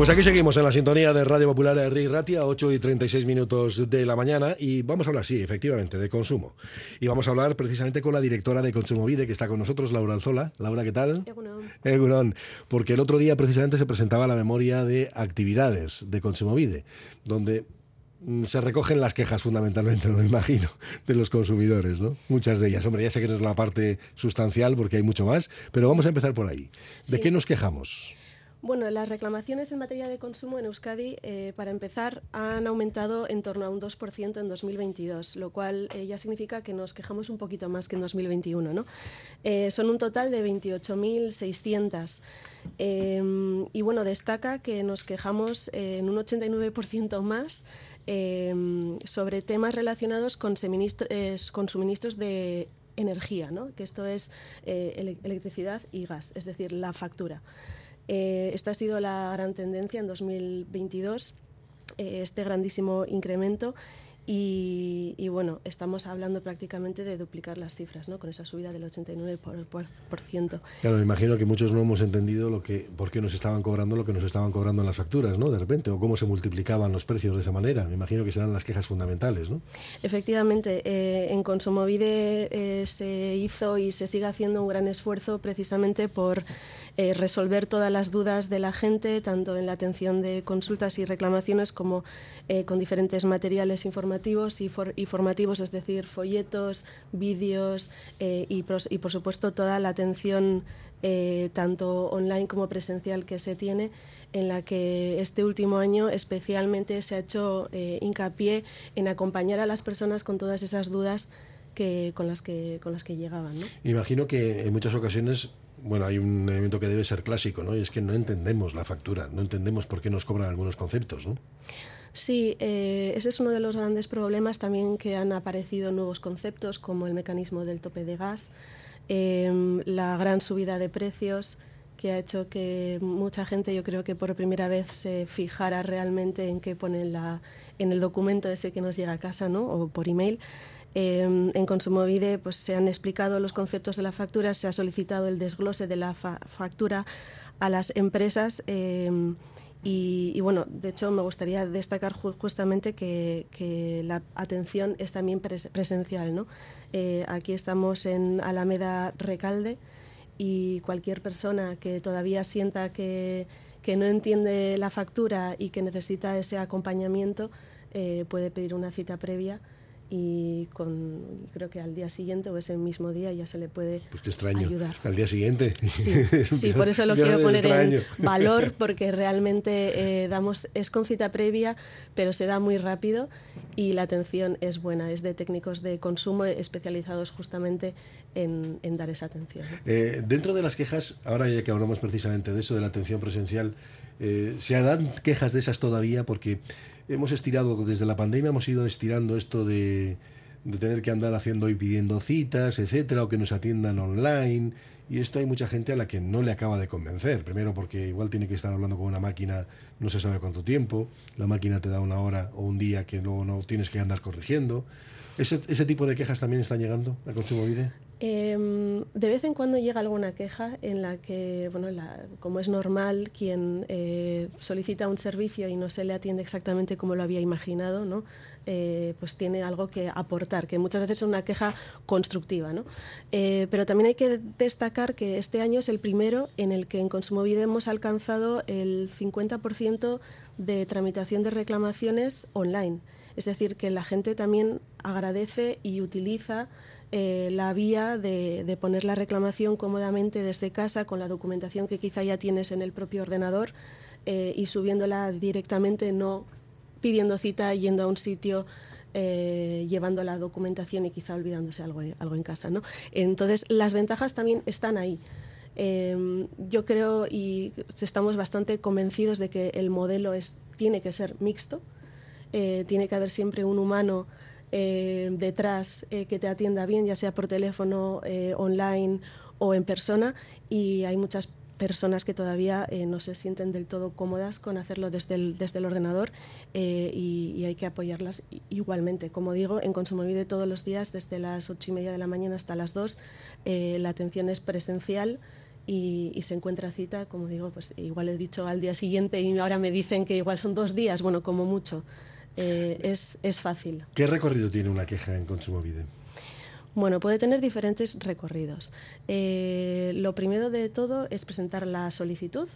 Pues aquí seguimos en la sintonía de Radio Popular de Ri Ratia, 8 y 36 minutos de la mañana, y vamos a hablar, sí, efectivamente, de consumo. Y vamos a hablar precisamente con la directora de Consumovide, que está con nosotros, Laura Alzola. Laura, ¿qué tal? Egunon. Porque el otro día precisamente se presentaba la memoria de actividades de Consumovide, donde mm, se recogen las quejas fundamentalmente, me imagino, de los consumidores, ¿no? Muchas de ellas. Hombre, ya sé que no es la parte sustancial porque hay mucho más, pero vamos a empezar por ahí. ¿De qué nos quejamos? Bueno, las reclamaciones en materia de consumo en Euskadi, eh, para empezar, han aumentado en torno a un 2% en 2022, lo cual eh, ya significa que nos quejamos un poquito más que en 2021. ¿no? Eh, son un total de 28.600. Em, y bueno, destaca que nos quejamos en un 89% más sobre temas relacionados con, con suministros de energía, ¿no? que esto es electricidad y gas, es decir, la factura. Eh, esta ha sido la gran tendencia en 2022, eh, este grandísimo incremento. Y, bueno, estamos hablando prácticamente de duplicar las cifras, ¿no? Con esa subida del 89%. Claro, me imagino que muchos no hemos entendido lo que, por qué nos estaban cobrando lo que nos estaban cobrando en las facturas, ¿no? De repente, o cómo se multiplicaban los precios de esa manera. Me imagino que serán las quejas fundamentales, ¿no? Efectivamente, eh, en Consumovide se hizo y se sigue haciendo un gran esfuerzo precisamente por eh, resolver todas las dudas de la gente, tanto en la atención de consultas y reclamaciones como eh, con diferentes materiales informativos y, formativos, es decir, folletos, vídeos eh, y, por supuesto, toda la atención tanto online como presencial que se tiene en la que este último año especialmente se ha hecho hincapié en acompañar a las personas con todas esas dudas que, con, las que, con las que llegaban. ¿no? Imagino que en muchas ocasiones bueno, hay un elemento que debe ser clásico, ¿no? Y es que no entendemos la factura, no entendemos por qué nos cobran algunos conceptos. Sí, eh, ese es uno de los grandes problemas también que han aparecido nuevos conceptos como el mecanismo del tope de gas, em, la gran subida de precios que ha hecho que mucha gente, yo creo que por primera vez se fijara realmente en qué pone la, en el documento ese que nos llega a casa, ¿no? O por email. Eh, en Consumovide pues, se han explicado los conceptos de la factura, se ha solicitado el desglose de la factura a las empresas. Em, y, bueno, de hecho me gustaría destacar justamente que, la atención es también presencial. ¿no? Eh, aquí estamos en Alameda Recalde y cualquier persona que todavía sienta que, que no entiende la factura y que necesita ese acompañamiento eh, puede pedir una cita previa y con creo que al día siguiente o ese mismo día ya se le puede pues qué extraño. ayudar. Al día siguiente. Sí, por eso lo quiero poner en valor porque realmente eh, damos es con cita previa, pero se da muy rápido y la atención es buena, es de técnicos de consumo especializados justamente en, dar esa atención. Eh, dentro de las quejas, ahora ya que hablamos precisamente de eso, de la atención presencial, eh, ¿se dan quejas de esas todavía? Porque hemos estirado, desde la pandemia hemos ido estirando esto de, tener que andar haciendo y pidiendo citas, etcétera, o que nos atiendan online. Y esto hay mucha gente a la que no le acaba de convencer. Primero porque igual tiene que estar hablando con una máquina no se sabe cuánto tiempo, la máquina te da una hora o un día que luego no tienes que andar corrigiendo. ¿Ese, tipo de quejas también están llegando al consumo? Em, de vez en cuando llega alguna queja en la que, bueno, como es normal, quien eh, solicita un servicio y no se le atiende exactamente como lo había imaginado, ¿no? Eh, pues tiene algo que aportar, que muchas veces es una queja constructiva. ¿no? Eh, pero también hay que destacar que este año es el primero en el que en Consumovide hemos alcanzado el 50% de tramitación de reclamaciones online. Es decir, que la gente también agradece y utiliza eh, la vía de, poner la reclamación cómodamente desde casa con la documentación que quizá ya tienes en el propio ordenador eh, y subiéndola directamente, no pidiendo cita, yendo a un sitio llevando la documentación y quizá olvidándose algo, algo en casa. ¿no? Entonces, las ventajas también están ahí. Em, yo creo y estamos bastante convencidos de que el modelo es, tiene que ser mixto, eh, tiene que haber siempre un humano eh, detrás eh, que te atienda bien, ya sea por teléfono, online o en persona, y hay muchas personas que todavía no se sienten del todo cómodas con hacerlo desde el, desde el ordenador y, hay que apoyarlas igualmente. Como digo, en Consumo Vida todos los días, desde las ocho y media de la mañana hasta las dos, la atención es presencial y, se encuentra cita, como digo, pues igual he dicho al día siguiente y ahora me dicen que igual son dos días, bueno, como mucho. Eh, es, es, fácil. ¿Qué recorrido tiene una queja en Consumo Vida? Bueno, puede tener diferentes recorridos. Eh, lo primero de todo es presentar la solicitud,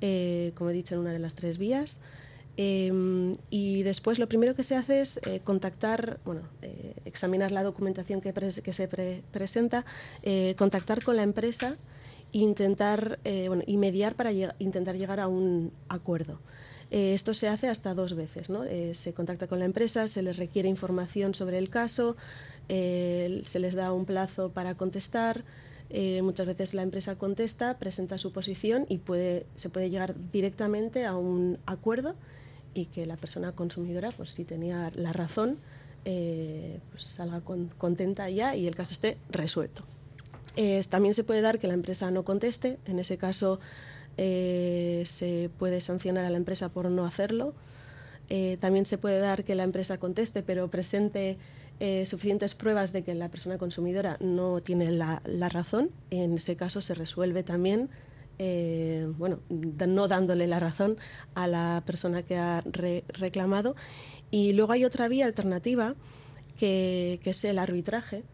eh, como he dicho, en una de las tres vías. y después lo primero que se hace es contactar, bueno, examinar la documentación que, que se presenta, contactar con la empresa intentar eh, bueno, y mediar para intentar llegar a un acuerdo. Eh, esto se hace hasta dos veces. Eh, se contacta con la empresa, se les requiere información sobre el caso, se les da un plazo para contestar. muchas veces la empresa contesta, presenta su posición y se puede llegar directamente a un acuerdo y que la persona consumidora, pues si tenía la razón, pues salga contenta ya y el caso esté resuelto también se puede dar que la empresa no conteste, en ese caso eh, se puede sancionar a la empresa por no hacerlo. Eh, también se puede dar que la empresa conteste, pero presente eh, suficientes pruebas de que la persona consumidora no tiene la, razón. En ese caso se resuelve también, bueno, no dándole la razón a la persona que ha reclamado. Y luego hay otra vía alternativa, que es el arbitraje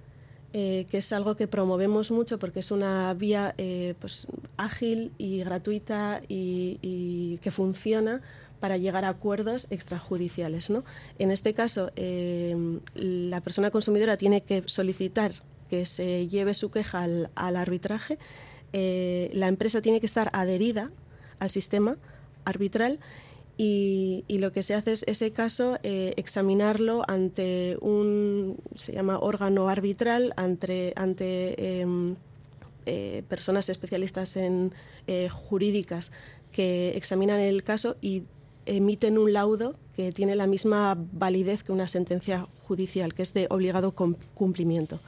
eh, que es algo que promovemos mucho porque es una vía eh, pues, ágil y gratuita y, que funciona para llegar a acuerdos extrajudiciales. ¿no? En este caso, em, la persona consumidora tiene que solicitar que se lleve su queja al, arbitraje, eh, la empresa tiene que estar adherida al sistema arbitral y, lo que se hace es ese caso eh, examinarlo ante un se llama órgano arbitral ante ante em, eh, personas especialistas en eh, jurídicas que examinan el caso y emiten un laudo que tiene la misma validez que una sentencia judicial que es de obligado cumplimiento.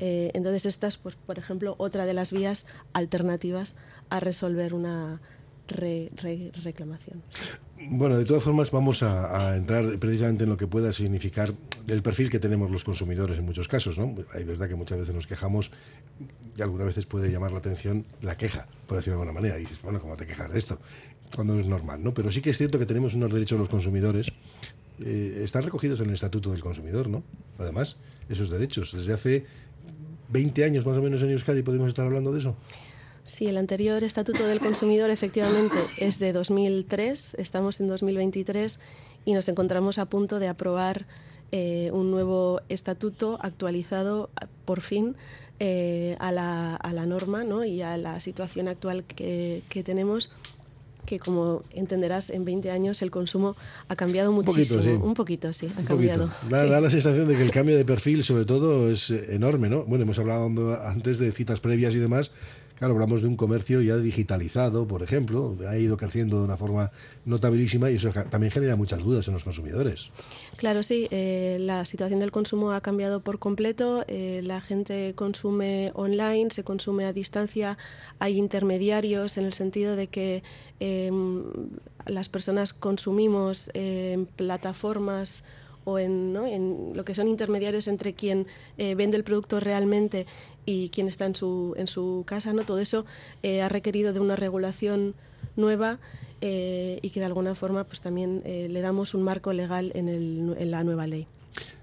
Entonces esta es pues por ejemplo otra de las vías alternativas a resolver una reclamación. Bueno, de todas formas vamos a, entrar precisamente en lo que pueda significar el perfil que tenemos los consumidores en muchos casos, ¿no? Hay verdad que muchas veces nos quejamos y algunas veces puede llamar la atención la queja, por decirlo de alguna manera. Y dices, bueno, ¿cómo te quejas de esto? Cuando es normal, ¿no? Pero sí que es cierto que tenemos unos derechos los consumidores, eh, están recogidos en el Estatuto del Consumidor, ¿no? Además, esos derechos. Desde hace 20 años más o menos en Euskadi podemos estar hablando de eso. Sí, el anterior Estatuto del Consumidor efectivamente es de 2003, estamos en 2023 y nos encontramos a punto de aprobar eh, un nuevo estatuto actualizado por fin eh, a, la, a, la, norma ¿no? y a la situación actual que, que tenemos que como entenderás, en 20 años el consumo ha cambiado muchísimo. Un poquito, sí. ha cambiado. Da, la sensación de que el cambio de perfil, sobre todo, es enorme, ¿no? Bueno, hemos hablado antes de citas previas y demás, Claro, hablamos de un comercio ya digitalizado, por ejemplo, ha ido creciendo de una forma notabilísima y eso también genera muchas dudas en los consumidores. Claro, sí, eh, la situación del consumo ha cambiado por completo, eh, la gente consume online, se consume a distancia, hay intermediarios en el sentido de que em, las personas consumimos en plataformas o en, lo que son intermediarios entre quien eh, vende el producto realmente y quien está en su, en su casa, ¿no? Todo eso eh, ha requerido de una regulación nueva eh, y que de alguna forma pues también eh, le damos un marco legal en, el, en la nueva ley.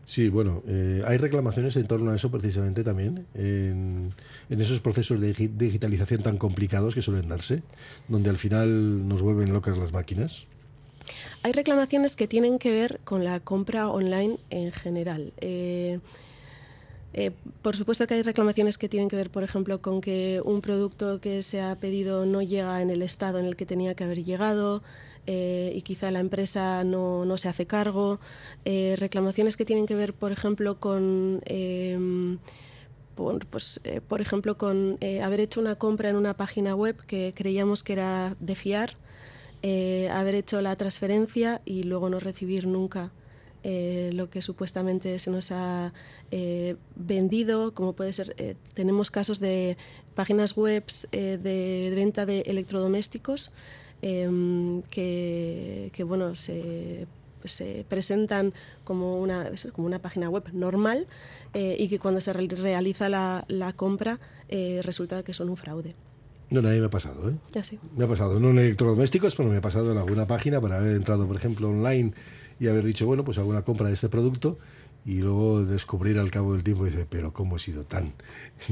Sí, bueno, hay reclamaciones en torno a eso precisamente también, en, en, esos procesos de digitalización tan complicados que suelen darse, donde al final nos vuelven locas las máquinas. Hay reclamaciones que tienen que ver con la compra online en general. Eh, por supuesto que hay reclamaciones que tienen que ver, por ejemplo, con que un producto que se ha pedido no llega en el estado en el que tenía que haber llegado, y quizá la empresa no, no se hace cargo. reclamaciones que tienen que ver, por ejemplo, con em, pues, eh, por ejemplo, con eh, haber hecho una compra en una página web que creíamos que era de fiar, eh, haber hecho la transferencia y luego no recibir nunca lo que supuestamente se nos ha vendido, como puede ser, tenemos casos de páginas web de, venta de electrodomésticos em, que, que, bueno, se se presentan como una, como una página web normal eh, y que cuando se realiza la, la compra eh, resulta que son un fraude. No, mí me ha pasado, ¿eh? Ya sí. Me ha pasado, no en electrodomésticos, pero me ha pasado en alguna página para haber entrado, por ejemplo, online y haber dicho, bueno, pues hago una compra de este producto y luego descubrir al cabo del tiempo dice, pero ¿cómo he sido tan,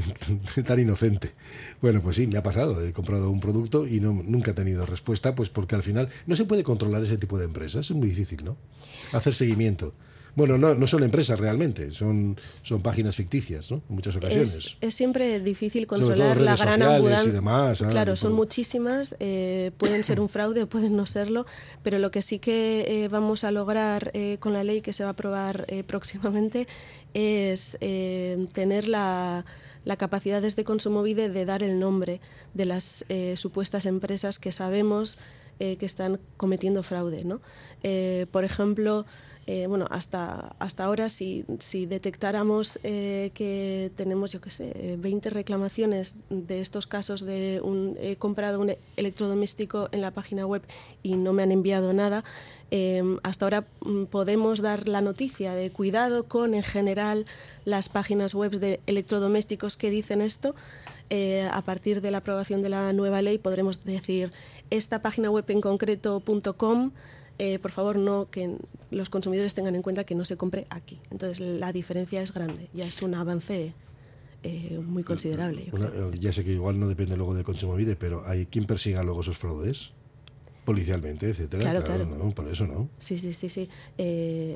tan inocente? Bueno, pues sí, me ha pasado, he comprado un producto y no, nunca he tenido respuesta, pues porque al final no se puede controlar ese tipo de empresas, es muy difícil, ¿no? Hacer seguimiento. Bueno, no, no son empresas realmente, son, son páginas ficticias, ¿no? En muchas ocasiones. Es, siempre difícil controlar la gran abundancia. Ah, claro, son muchísimas, eh, pueden ser un fraude o pueden no serlo, pero lo que sí que eh, vamos a lograr eh, con la ley que se va a aprobar próximamente es tener la la capacidad desde Consumovide de dar el nombre de las supuestas empresas que sabemos que están cometiendo fraude. ¿no? por ejemplo, eh, bueno, hasta, hasta ahora si, si detectáramos eh, que tenemos, yo qué sé, 20 reclamaciones de estos casos de un, he comprado un electrodoméstico en la página web y no me han enviado nada, em, hasta ahora mm, podemos dar la noticia de cuidado con en general las páginas web de electrodomésticos que dicen esto. Eh, a partir de la aprobación de la nueva ley podremos decir esta página web en concreto.com eh, por favor, no que los consumidores tengan en cuenta que no se compre aquí. Entonces, la diferencia es grande, ya es un avance eh, muy considerable. Eh, ya sé que igual no depende luego de Consumovide, pero ¿hay quien persiga luego esos fraudes? policialmente, etcétera. Claro, claro. por eso no. Sí, sí, sí, sí.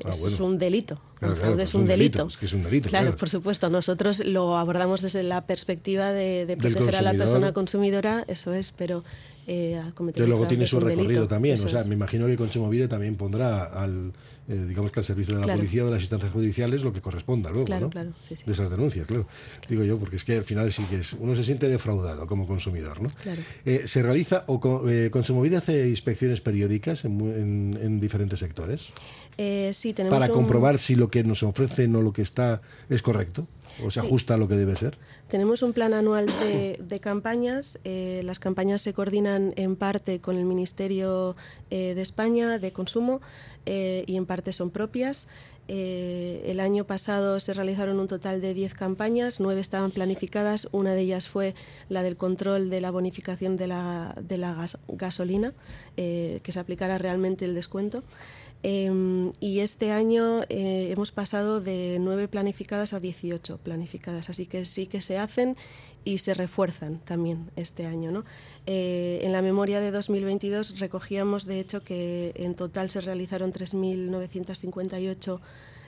Ah, es un delito. Claro, fraude es un delito. Es que es un delito. Claro, por supuesto. Nosotros lo abordamos desde la perspectiva de, proteger a la persona consumidora, eso es, pero eh, que luego tiene su recorrido también. O sea, me imagino que Consumovide también pondrá al, eh, digamos que al servicio de la policía o de las instancias judiciales lo que corresponda luego, claro, ¿no? Claro, sí, sí. De esas denuncias, claro. Digo yo, porque es que al final sí que es, uno se siente defraudado como consumidor, ¿no? Claro. Eh, ¿Se realiza o eh, Consumovide hace inspecciones periódicas en, en, diferentes sectores? sí, tenemos Para comprobar si lo que nos ofrecen o lo que está es correcto o se ajusta a lo que debe ser. Tenemos un plan anual de, campañas. Eh, las campañas se coordinan en parte con el Ministerio eh, de España de Consumo eh, y en parte son propias. el año pasado se realizaron un total de 10 campañas, nueve estaban planificadas, una de ellas fue la del control de la bonificación de la, de la gasolina, que se aplicara realmente el descuento. Em, y este año eh, hemos pasado de nueve planificadas a 18 planificadas, así que sí que se hacen y se refuerzan también este año. ¿no? Eh, en la memoria de 2022 recogíamos, de hecho, que en total se realizaron 3.958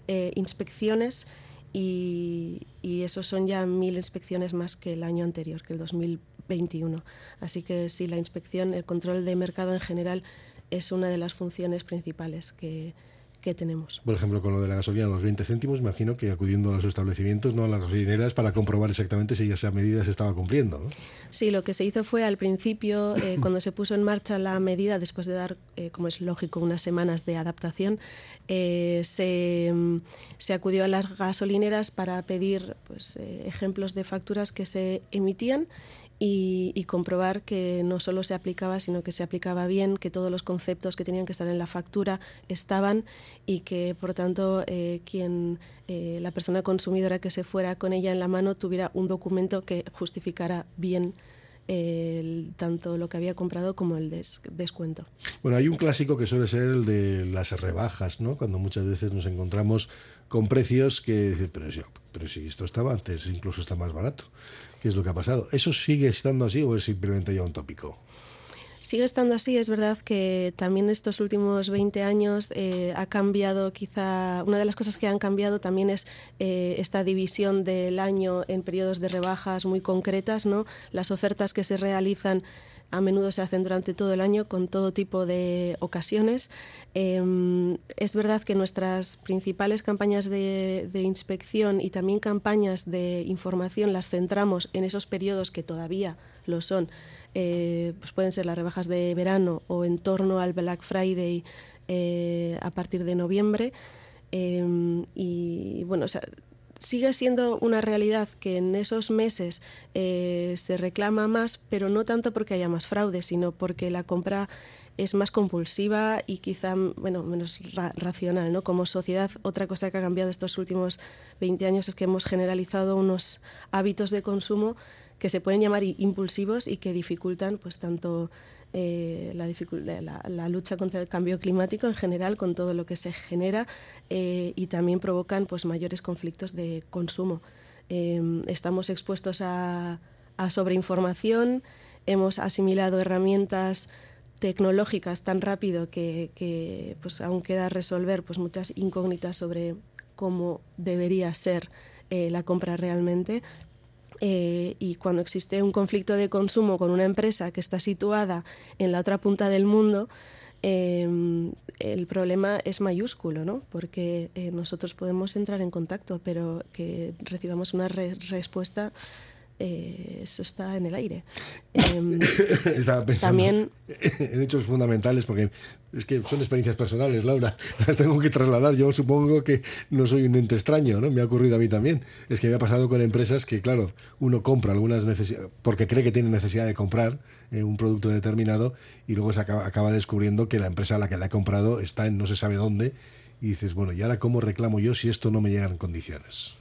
eh, inspecciones y, y esos son ya mil inspecciones más que el año anterior, que el 2021. Así que sí, la inspección, el control de mercado en general es una de las funciones principales que, tenemos. Por ejemplo, con lo de la gasolina, los 20 céntimos, imagino que acudiendo a los establecimientos, no a las gasolineras, para comprobar exactamente si esa medida se estaba cumpliendo. Sí, lo que se hizo fue al principio, eh, cuando se puso en marcha la medida, después de dar, eh, como es lógico, unas semanas de adaptación, eh, se, se, acudió a las gasolineras para pedir pues, ejemplos de facturas que se emitían y, comprobar que no solo se aplicaba, sino que se aplicaba bien, que todos los conceptos que tenían que estar en la factura estaban y que, por tanto, eh, quien eh, la persona consumidora que se fuera con ella en la mano tuviera un documento que justificara bien tanto lo que había comprado como el descuento. Bueno, hay un clásico que suele ser el de las rebajas, ¿no? Cuando muchas veces nos encontramos con precios que pero, pero si esto estaba antes, incluso está más barato qué es lo que ha pasado. ¿Eso sigue estando así o es simplemente ya un tópico? Sigue estando así, es verdad que también estos últimos 20 años eh, ha cambiado quizá, una de las cosas que han cambiado también es eh, esta división del año en periodos de rebajas muy concretas, ¿no? Las ofertas que se realizan a menudo se hacen durante todo el año con todo tipo de ocasiones. Em, es verdad que nuestras principales campañas de, inspección y también campañas de información las centramos en esos periodos que todavía lo son. Eh, pues pueden ser las rebajas de verano o en torno al Black Friday eh, a partir de noviembre. Em, y bueno, o sea, sigue siendo una realidad que en esos meses eh, se reclama más, pero no tanto porque haya más fraude, sino porque la compra es más compulsiva y quizá bueno, menos racional. ¿no? Como sociedad, otra cosa que ha cambiado estos últimos 20 años es que hemos generalizado unos hábitos de consumo que se pueden llamar impulsivos y que dificultan pues tanto eh, la, lucha contra el cambio climático en general, con todo lo que se genera, eh, y también provocan pues, mayores conflictos de consumo. Em, estamos expuestos a, sobreinformación, hemos asimilado herramientas tecnológicas tan rápido que, pues, aún queda resolver pues, muchas incógnitas sobre cómo debería ser eh, la compra realmente, eh, y cuando existe un conflicto de consumo con una empresa que está situada en la otra punta del mundo, em, el problema es mayúsculo, ¿no? Porque eh, nosotros podemos entrar en contacto, pero que recibamos una respuesta eh, eso está en el aire. Em, Estaba pensando también... en hechos fundamentales, porque es que son experiencias personales, Laura, las tengo que trasladar. Yo supongo que no soy un ente extraño, ¿no? Me ha ocurrido a mí también. Es que me ha pasado con empresas que, claro, uno compra algunas necesidades, porque cree que tiene necesidad de comprar eh, un producto determinado y luego se acaba, acaba descubriendo que la empresa a la que le ha comprado está en no se sabe dónde y dices, bueno, ¿y ahora cómo reclamo yo si esto no me llega en condiciones?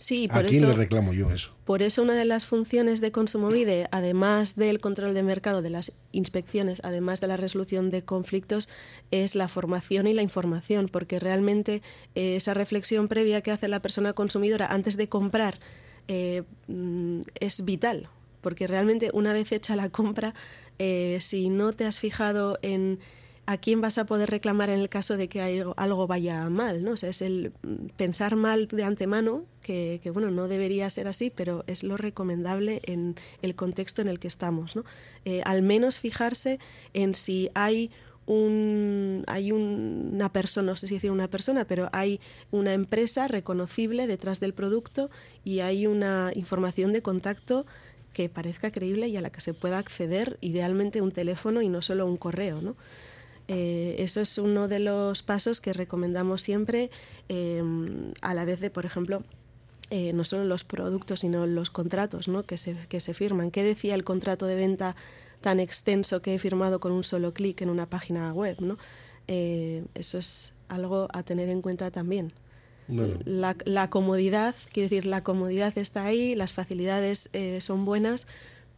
Sí, por ¿A quién le reclamo yo eso? Por eso una de las funciones de Consumovide, además del control de mercado, de las inspecciones, además de la resolución de conflictos, es la formación y la información, porque realmente eh, esa reflexión previa que hace la persona consumidora antes de comprar eh, mm, es vital, porque realmente una vez hecha la compra, eh, si no te has fijado en a quién vas a poder reclamar en el caso de que algo vaya mal, ¿no? O sea, es el pensar mal de antemano, que, bueno, no debería ser así, pero es lo recomendable en el contexto en el que estamos, ¿no? Eh, al menos fijarse en si hay un, hay una persona, no sé si decir una persona, pero hay una empresa reconocible detrás del producto y hay una información de contacto que parezca creíble y a la que se pueda acceder, idealmente un teléfono y no solo un correo, ¿no? Eh, eso es uno de los pasos que recomendamos siempre em, a la vez de, por ejemplo, eh, no solo los productos, sino los contratos ¿no? que, se, que se firman. ¿Qué decía el contrato de venta tan extenso que he firmado con un solo clic en una página web? ¿no? Eh, eso es algo a tener en cuenta también. La, la, comodidad, quiero decir, la comodidad está ahí, las facilidades son buenas,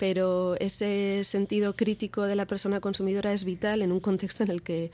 pero ese sentido crítico de la persona consumidora es vital en un contexto en el que,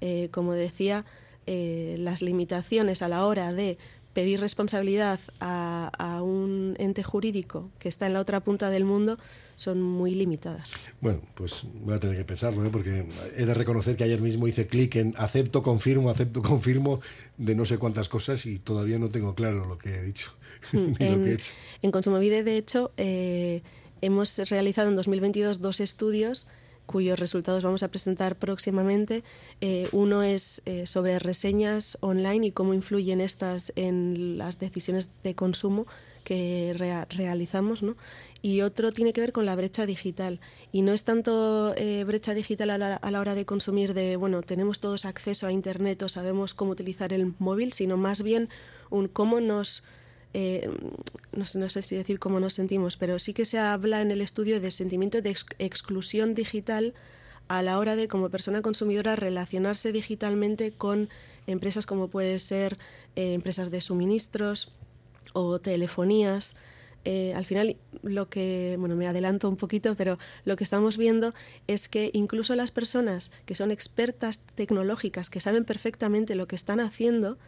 eh, como decía, eh, las limitaciones a la hora de pedir responsabilidad a, un ente jurídico que está en la otra punta del mundo son muy limitadas. Bueno, pues voy a tener que pensarlo, ¿eh? porque he de reconocer que ayer mismo hice clic en acepto, confirmo, acepto, confirmo de no sé cuántas cosas y todavía no tengo claro lo que he dicho. Mm, en, en Consumovide, de hecho, eh, Hemos realizado en 2022 dos estudios cuyos resultados vamos a presentar próximamente. Eh, uno es eh, sobre reseñas online y cómo influyen estas en las decisiones de consumo que realizamos, ¿no? Y otro tiene que ver con la brecha digital. Y no es tanto eh, brecha digital a la, a la, hora de consumir de, bueno, tenemos todos acceso a Internet o sabemos cómo utilizar el móvil, sino más bien un cómo nos eh, no, sé, si decir cómo nos sentimos, pero sí que se habla en el estudio de sentimiento de exclusión digital a la hora de, como persona consumidora, relacionarse digitalmente con empresas como puede ser eh, empresas de suministros o telefonías. Eh, al final, lo que, bueno, me adelanto un poquito, pero lo que estamos viendo es que incluso las personas que son expertas tecnológicas, que saben perfectamente lo que están haciendo,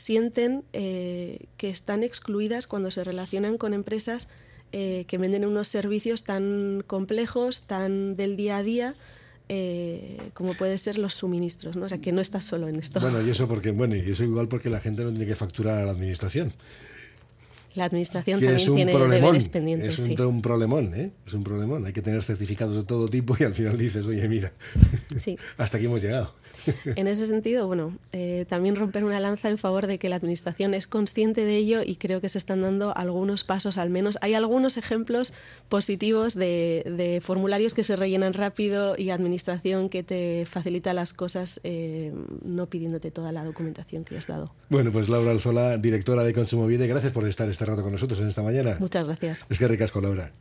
sienten eh, que están excluidas cuando se relacionan con empresas eh, que venden unos servicios tan complejos, tan del día a día, eh, como puede ser los suministros, ¿no? O sea, que no estás solo en esto. Bueno, y eso porque, bueno, y eso igual porque la gente no tiene que facturar a la administración. La administración también tiene deberes pendientes. Es un, problemón, ¿eh? Es un problemón. Hay que tener certificados de todo tipo y al final dices, oye, mira, hasta aquí hemos llegado. En ese sentido, bueno, eh, también romper una lanza en favor de que la Administración es consciente de ello y creo que se están dando algunos pasos al menos. Hay algunos ejemplos positivos de, formularios que se rellenan rápido y Administración que te facilita las cosas eh, no pidiéndote toda la documentación que has dado. Bueno, pues Laura Alzola, directora de Consumo Vida, gracias por estar este rato con nosotros en esta mañana. Muchas gracias. Es que ricasco, Laura.